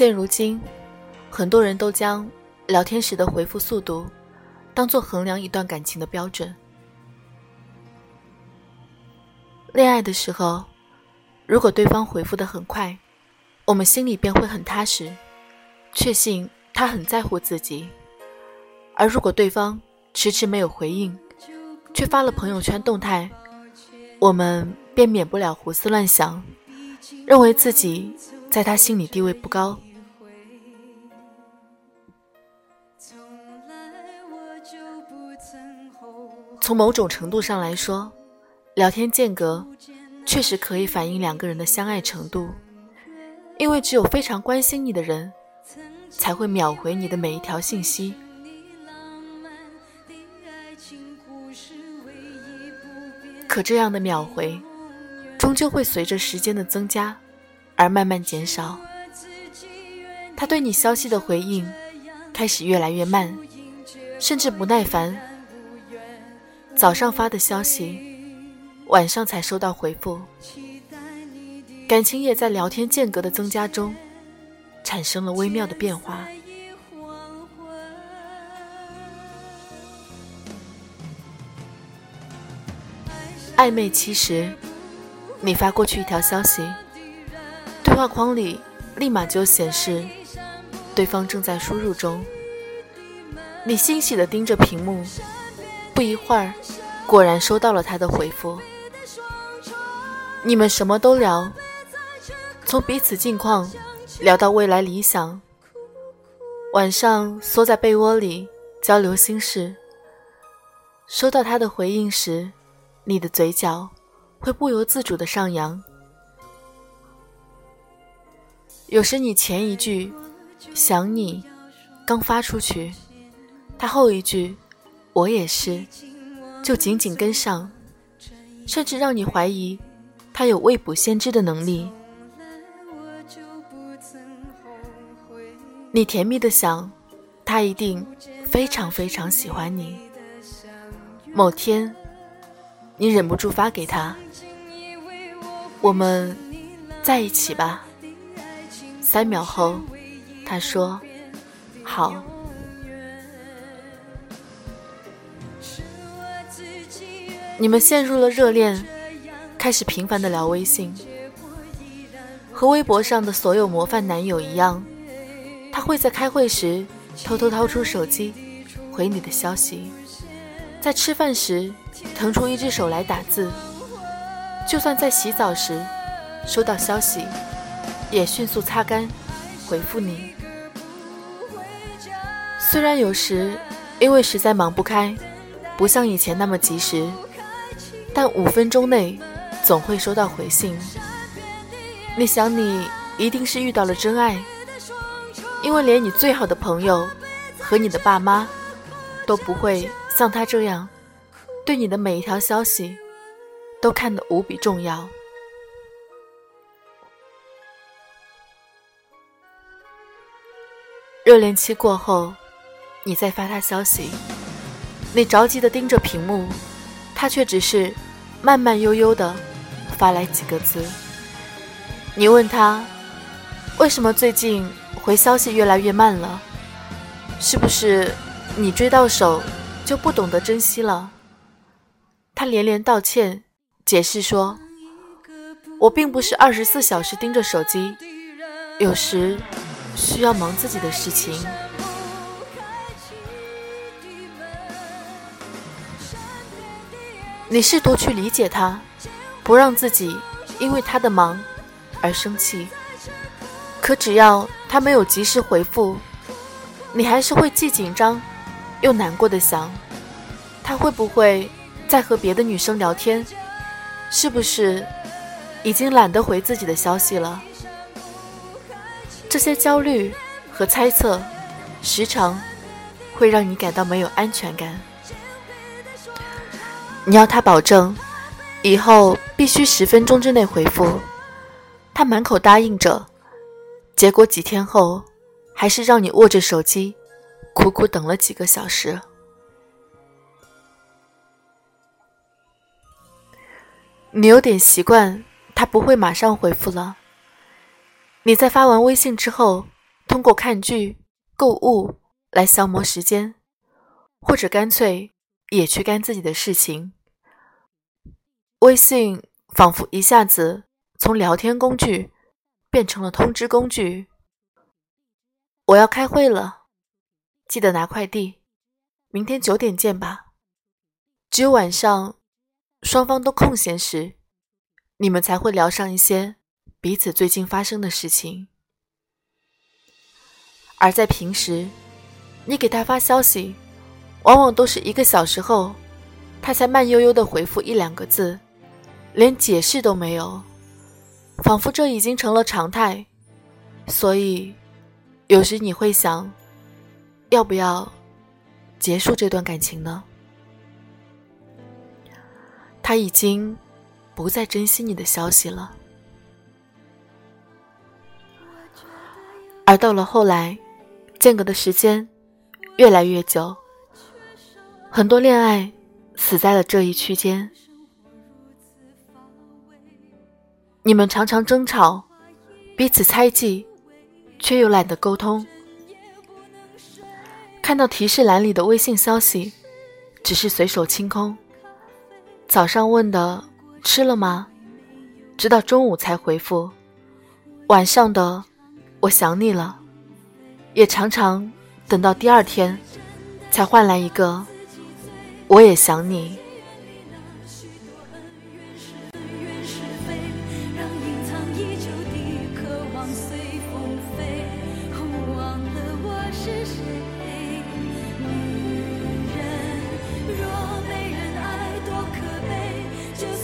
现如今，很多人都将聊天时的回复速度当做衡量一段感情的标准。恋爱的时候，如果对方回复的很快，我们心里便会很踏实，确信他很在乎自己；而如果对方迟迟没有回应，却发了朋友圈动态，我们便免不了胡思乱想，认为自己在他心里地位不高。从某种程度上来说，聊天间隔确实可以反映两个人的相爱程度，因为只有非常关心你的人，才会秒回你的每一条信息。可这样的秒回，终究会随着时间的增加而慢慢减少。他对你消息的回应开始越来越慢，甚至不耐烦。早上发的消息。晚上才收到回复，感情也在聊天间隔的增加中产生了微妙的变化。暧昧期时，你发过去一条消息，对话框里立马就显示对方正在输入中。你欣喜地盯着屏幕，不一会儿，果然收到了他的回复。你们什么都聊，从彼此近况聊到未来理想。晚上缩在被窝里交流心事。收到他的回应时，你的嘴角会不由自主的上扬。有时你前一句“想你”刚发出去，他后一句“我也是”就紧紧跟上，甚至让你怀疑。他有未卜先知的能力。你甜蜜的想，他一定非常非常喜欢你。某天，你忍不住发给他：“我们在一起吧。”三秒后，他说：“好。”你们陷入了热恋。开始频繁的聊微信，和微博上的所有模范男友一样，他会在开会时偷偷掏出手机回你的消息，在吃饭时腾出一只手来打字，就算在洗澡时收到消息，也迅速擦干回复你。虽然有时因为实在忙不开，不像以前那么及时，但五分钟内。总会收到回信。你想，你一定是遇到了真爱，因为连你最好的朋友和你的爸妈都不会像他这样，对你的每一条消息都看得无比重要。热恋期过后，你再发他消息，你着急的盯着屏幕，他却只是慢慢悠悠的。发来几个字，你问他为什么最近回消息越来越慢了？是不是你追到手就不懂得珍惜了？他连连道歉，解释说：“我并不是二十四小时盯着手机，有时需要忙自己的事情。”你试图去理解他。不让自己因为他的忙而生气，可只要他没有及时回复，你还是会既紧张又难过的想，他会不会在和别的女生聊天？是不是已经懒得回自己的消息了？这些焦虑和猜测，时常会让你感到没有安全感。你要他保证。以后必须十分钟之内回复。他满口答应着，结果几天后，还是让你握着手机，苦苦等了几个小时。你有点习惯他不会马上回复了。你在发完微信之后，通过看剧、购物来消磨时间，或者干脆也去干自己的事情。微信仿佛一下子从聊天工具变成了通知工具。我要开会了，记得拿快递，明天九点见吧。只有晚上双方都空闲时，你们才会聊上一些彼此最近发生的事情。而在平时，你给他发消息，往往都是一个小时后，他才慢悠悠的回复一两个字。连解释都没有，仿佛这已经成了常态。所以，有时你会想，要不要结束这段感情呢？他已经不再珍惜你的消息了。而到了后来，间隔的时间越来越久，很多恋爱死在了这一区间。你们常常争吵，彼此猜忌，却又懒得沟通。看到提示栏里的微信消息，只是随手清空。早上问的吃了吗？直到中午才回复。晚上的我想你了，也常常等到第二天，才换来一个我也想你。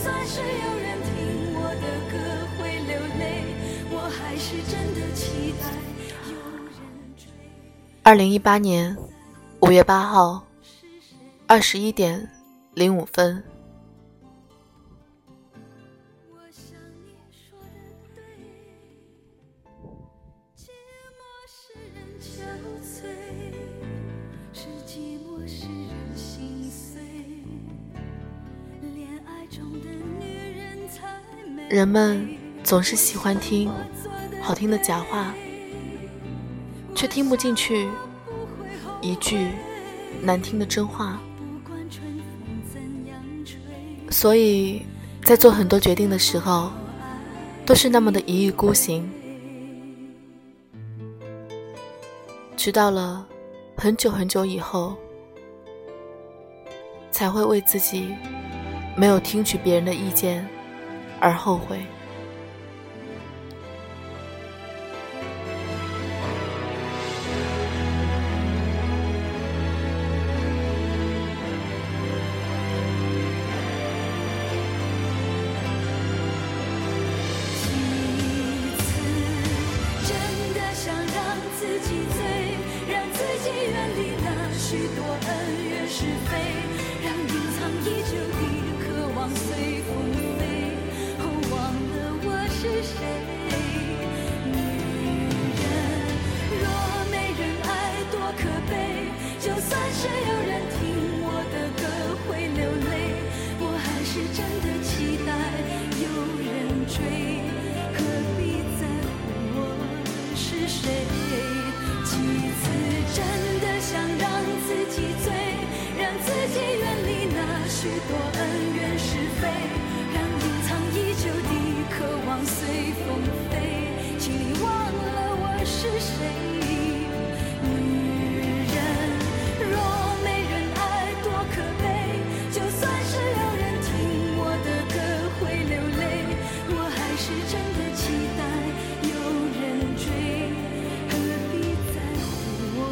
算是有人听我的歌会流泪我还是真的期待有人追二零一八年五月八号二十一点零五分。人们总是喜欢听好听的假话。却听不进去一句难听的真话，所以在做很多决定的时候，都是那么的一意孤行，直到了很久很久以后，才会为自己没有听取别人的意见而后悔。几次真的想让自己醉让自己远离那许多恩怨是非。多恩